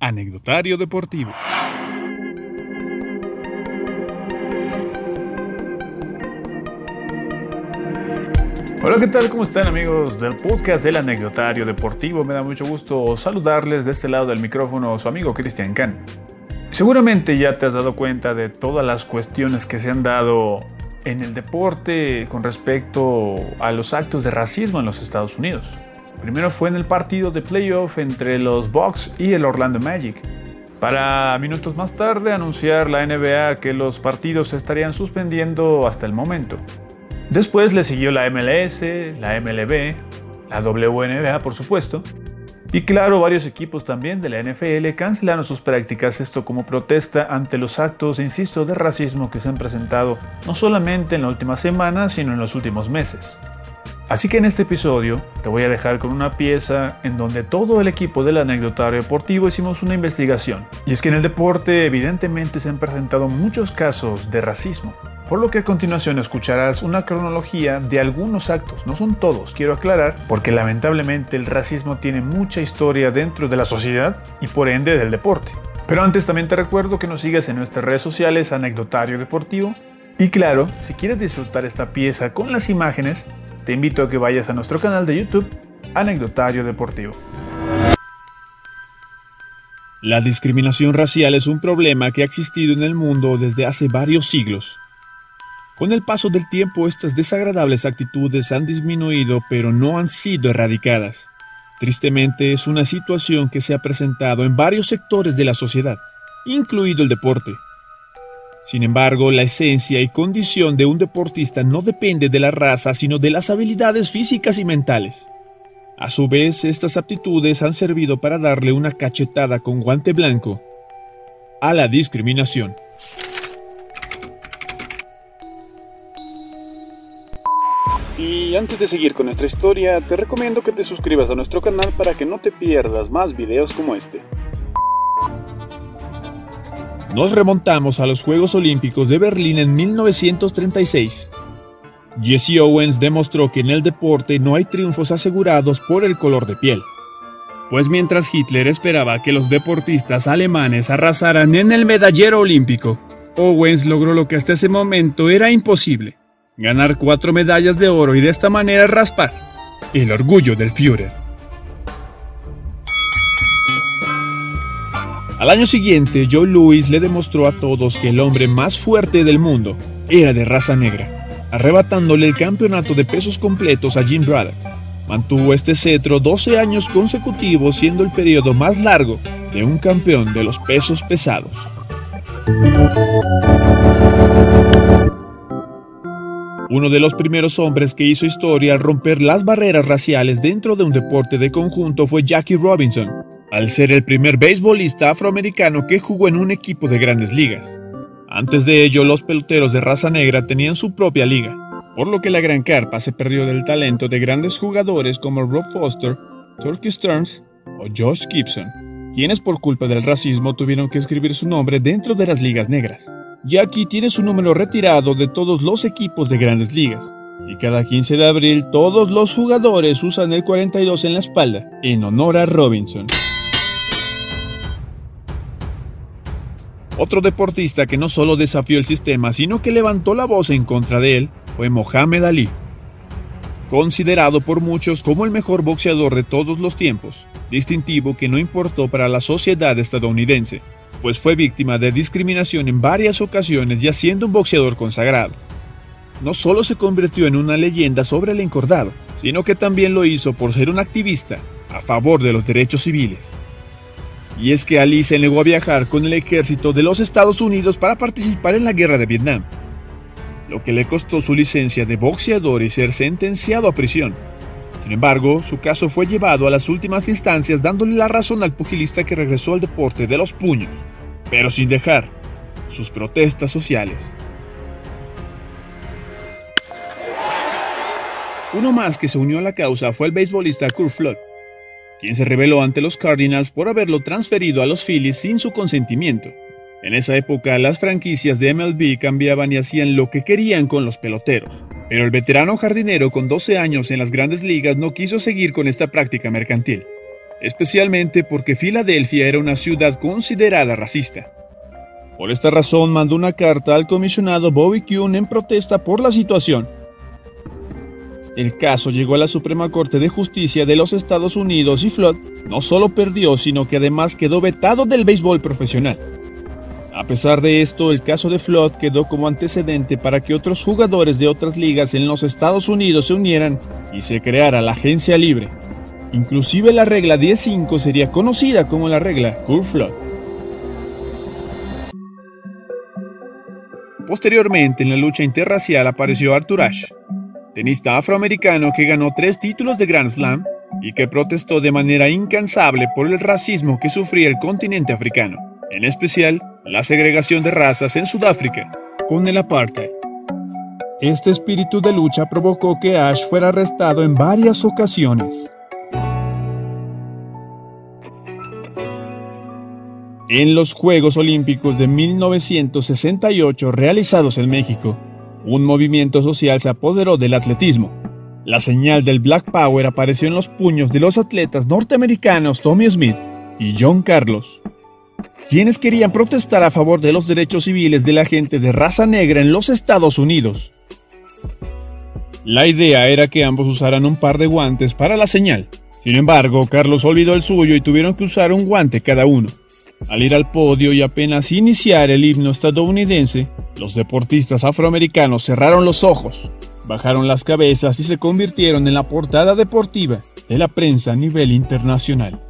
Anecdotario Deportivo. Hola, ¿qué tal? ¿Cómo están amigos del podcast del Anecdotario Deportivo? Me da mucho gusto saludarles de este lado del micrófono su amigo Cristian Can. Seguramente ya te has dado cuenta de todas las cuestiones que se han dado en el deporte con respecto a los actos de racismo en los Estados Unidos. Primero fue en el partido de playoff entre los Bucks y el Orlando Magic. Para minutos más tarde anunciar la NBA que los partidos se estarían suspendiendo hasta el momento. Después le siguió la MLS, la MLB, la WNBA por supuesto, y claro, varios equipos también de la NFL cancelaron sus prácticas, esto como protesta ante los actos, insisto, de racismo que se han presentado no solamente en la última semana, sino en los últimos meses. Así que en este episodio te voy a dejar con una pieza en donde todo el equipo del anecdotario deportivo hicimos una investigación. Y es que en el deporte evidentemente se han presentado muchos casos de racismo. Por lo que a continuación escucharás una cronología de algunos actos, no son todos, quiero aclarar, porque lamentablemente el racismo tiene mucha historia dentro de la sociedad y por ende del deporte. Pero antes también te recuerdo que nos sigas en nuestras redes sociales Anecdotario Deportivo. Y claro, si quieres disfrutar esta pieza con las imágenes, te invito a que vayas a nuestro canal de YouTube, Anecdotario Deportivo. La discriminación racial es un problema que ha existido en el mundo desde hace varios siglos. Con el paso del tiempo estas desagradables actitudes han disminuido pero no han sido erradicadas. Tristemente es una situación que se ha presentado en varios sectores de la sociedad, incluido el deporte. Sin embargo, la esencia y condición de un deportista no depende de la raza, sino de las habilidades físicas y mentales. A su vez, estas aptitudes han servido para darle una cachetada con guante blanco a la discriminación. Y antes de seguir con nuestra historia, te recomiendo que te suscribas a nuestro canal para que no te pierdas más videos como este. Nos remontamos a los Juegos Olímpicos de Berlín en 1936. Jesse Owens demostró que en el deporte no hay triunfos asegurados por el color de piel. Pues mientras Hitler esperaba que los deportistas alemanes arrasaran en el medallero olímpico, Owens logró lo que hasta ese momento era imposible, ganar cuatro medallas de oro y de esta manera raspar el orgullo del Führer. Al año siguiente, Joe Louis le demostró a todos que el hombre más fuerte del mundo era de raza negra, arrebatándole el campeonato de pesos completos a Jim Braddock. Mantuvo este cetro 12 años consecutivos, siendo el periodo más largo de un campeón de los pesos pesados. Uno de los primeros hombres que hizo historia al romper las barreras raciales dentro de un deporte de conjunto fue Jackie Robinson, al ser el primer beisbolista afroamericano que jugó en un equipo de grandes ligas. Antes de ello, los peloteros de raza negra tenían su propia liga, por lo que la Gran Carpa se perdió del talento de grandes jugadores como Rob Foster, Turkey Stearns o Josh Gibson, quienes por culpa del racismo tuvieron que escribir su nombre dentro de las ligas negras. Jackie tiene su número retirado de todos los equipos de grandes ligas, y cada 15 de abril todos los jugadores usan el 42 en la espalda, en honor a Robinson. Otro deportista que no solo desafió el sistema, sino que levantó la voz en contra de él, fue Mohamed Ali. Considerado por muchos como el mejor boxeador de todos los tiempos, distintivo que no importó para la sociedad estadounidense, pues fue víctima de discriminación en varias ocasiones ya siendo un boxeador consagrado. No solo se convirtió en una leyenda sobre el encordado, sino que también lo hizo por ser un activista a favor de los derechos civiles. Y es que Ali se negó a viajar con el ejército de los Estados Unidos para participar en la guerra de Vietnam, lo que le costó su licencia de boxeador y ser sentenciado a prisión. Sin embargo, su caso fue llevado a las últimas instancias dándole la razón al pugilista que regresó al deporte de los puños, pero sin dejar sus protestas sociales. Uno más que se unió a la causa fue el beisbolista Kurt Flood, quien se rebeló ante los Cardinals por haberlo transferido a los Phillies sin su consentimiento. En esa época, las franquicias de MLB cambiaban y hacían lo que querían con los peloteros. Pero el veterano jardinero con 12 años en las grandes ligas no quiso seguir con esta práctica mercantil. especialmente porque Filadelfia era una ciudad considerada racista. Por esta razón mandó una carta al comisionado Bobby Kuhn en protesta por la situación. El caso llegó a la Suprema Corte de Justicia de los Estados Unidos y Flood no solo perdió, sino que además quedó vetado del béisbol profesional. A pesar de esto, el caso de Flood quedó como antecedente para que otros jugadores de otras ligas en los Estados Unidos se unieran y se creara la agencia libre. Inclusive la regla 10.5 sería conocida como la regla Cool Flood. Posteriormente, en la lucha interracial apareció Arthur Ashe, tenista afroamericano que ganó tres títulos de Grand Slam y que protestó de manera incansable por el racismo que sufría el continente africano, en especial la segregación de razas en Sudáfrica, con el apartheid. Este espíritu de lucha provocó que Ash fuera arrestado en varias ocasiones. En los Juegos Olímpicos de 1968 realizados en México, un movimiento social se apoderó del atletismo. La señal del Black Power apareció en los puños de los atletas norteamericanos Tommy Smith y John Carlos quienes querían protestar a favor de los derechos civiles de la gente de raza negra en los Estados Unidos. La idea era que ambos usaran un par de guantes para la señal. Sin embargo, Carlos olvidó el suyo y tuvieron que usar un guante cada uno. Al ir al podio y apenas iniciar el himno estadounidense, los deportistas afroamericanos cerraron los ojos, bajaron las cabezas y se convirtieron en la portada deportiva de la prensa a nivel internacional.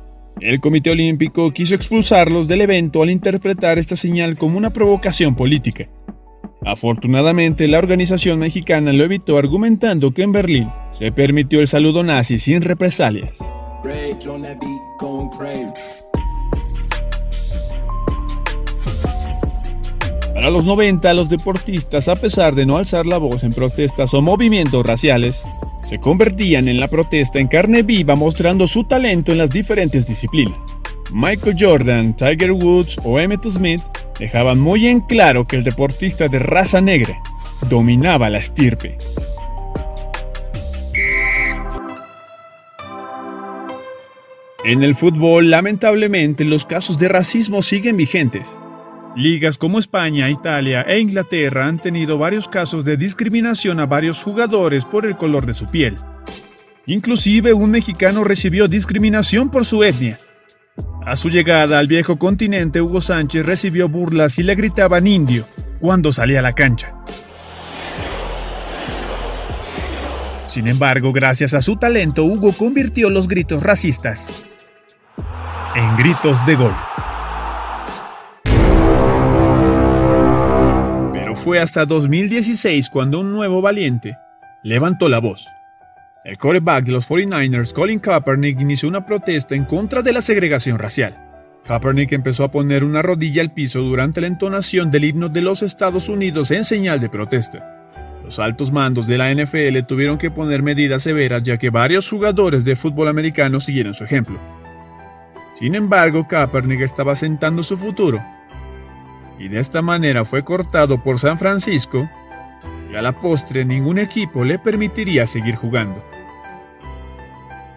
El Comité Olímpico quiso expulsarlos del evento al interpretar esta señal como una provocación política. Afortunadamente, la organización mexicana lo evitó argumentando que en Berlín se permitió el saludo nazi sin represalias. Para los 90, los deportistas, a pesar de no alzar la voz en protestas o movimientos raciales, se convertían en la protesta en carne viva mostrando su talento en las diferentes disciplinas. Michael Jordan, Tiger Woods o Emmett Smith dejaban muy en claro que el deportista de raza negra dominaba la estirpe. En el fútbol, lamentablemente, los casos de racismo siguen vigentes. Ligas como España, Italia e Inglaterra han tenido varios casos de discriminación a varios jugadores por el color de su piel. Inclusive un mexicano recibió discriminación por su etnia. A su llegada al viejo continente, Hugo Sánchez recibió burlas y le gritaban indio cuando salía a la cancha. Sin embargo, gracias a su talento, Hugo convirtió los gritos racistas en gritos de gol. Fue hasta 2016 cuando un nuevo valiente levantó la voz. El quarterback de los 49ers, Colin Kaepernick, inició una protesta en contra de la segregación racial. Kaepernick empezó a poner una rodilla al piso durante la entonación del himno de los Estados Unidos en señal de protesta. Los altos mandos de la NFL tuvieron que poner medidas severas ya que varios jugadores de fútbol americano siguieron su ejemplo. Sin embargo, Kaepernick estaba sentando su futuro y de esta manera fue cortado por San Francisco y a la postre ningún equipo le permitiría seguir jugando.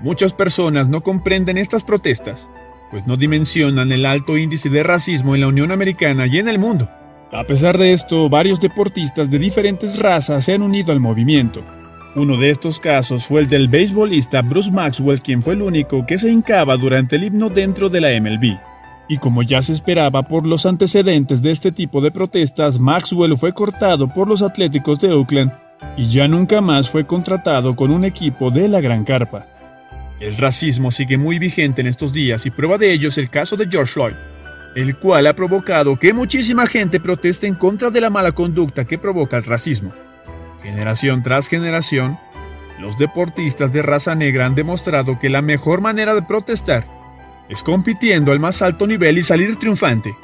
Muchas personas no comprenden estas protestas, pues no dimensionan el alto índice de racismo en la Unión Americana y en el mundo. A pesar de esto, varios deportistas de diferentes razas se han unido al movimiento. Uno de estos casos fue el del beisbolista Bruce Maxwell, quien fue el único que se hincaba durante el himno dentro de la MLB. Y como ya se esperaba por los antecedentes de este tipo de protestas, Maxwell fue cortado por los Atléticos de Oakland y ya nunca más fue contratado con un equipo de la Gran Carpa. El racismo sigue muy vigente en estos días y prueba de ello es el caso de George Floyd, el cual ha provocado que muchísima gente proteste en contra de la mala conducta que provoca el racismo. Generación tras generación, los deportistas de raza negra han demostrado que la mejor manera de protestar es compitiendo al más alto nivel y salir triunfante.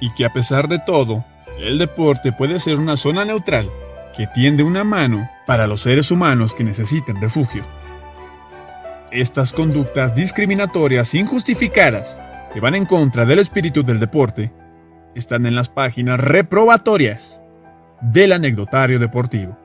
Y que a pesar de todo, el deporte puede ser una zona neutral que tiende una mano para los seres humanos que necesiten refugio. Estas conductas discriminatorias injustificadas que van en contra del espíritu del deporte están en las páginas reprobatorias del anecdotario deportivo.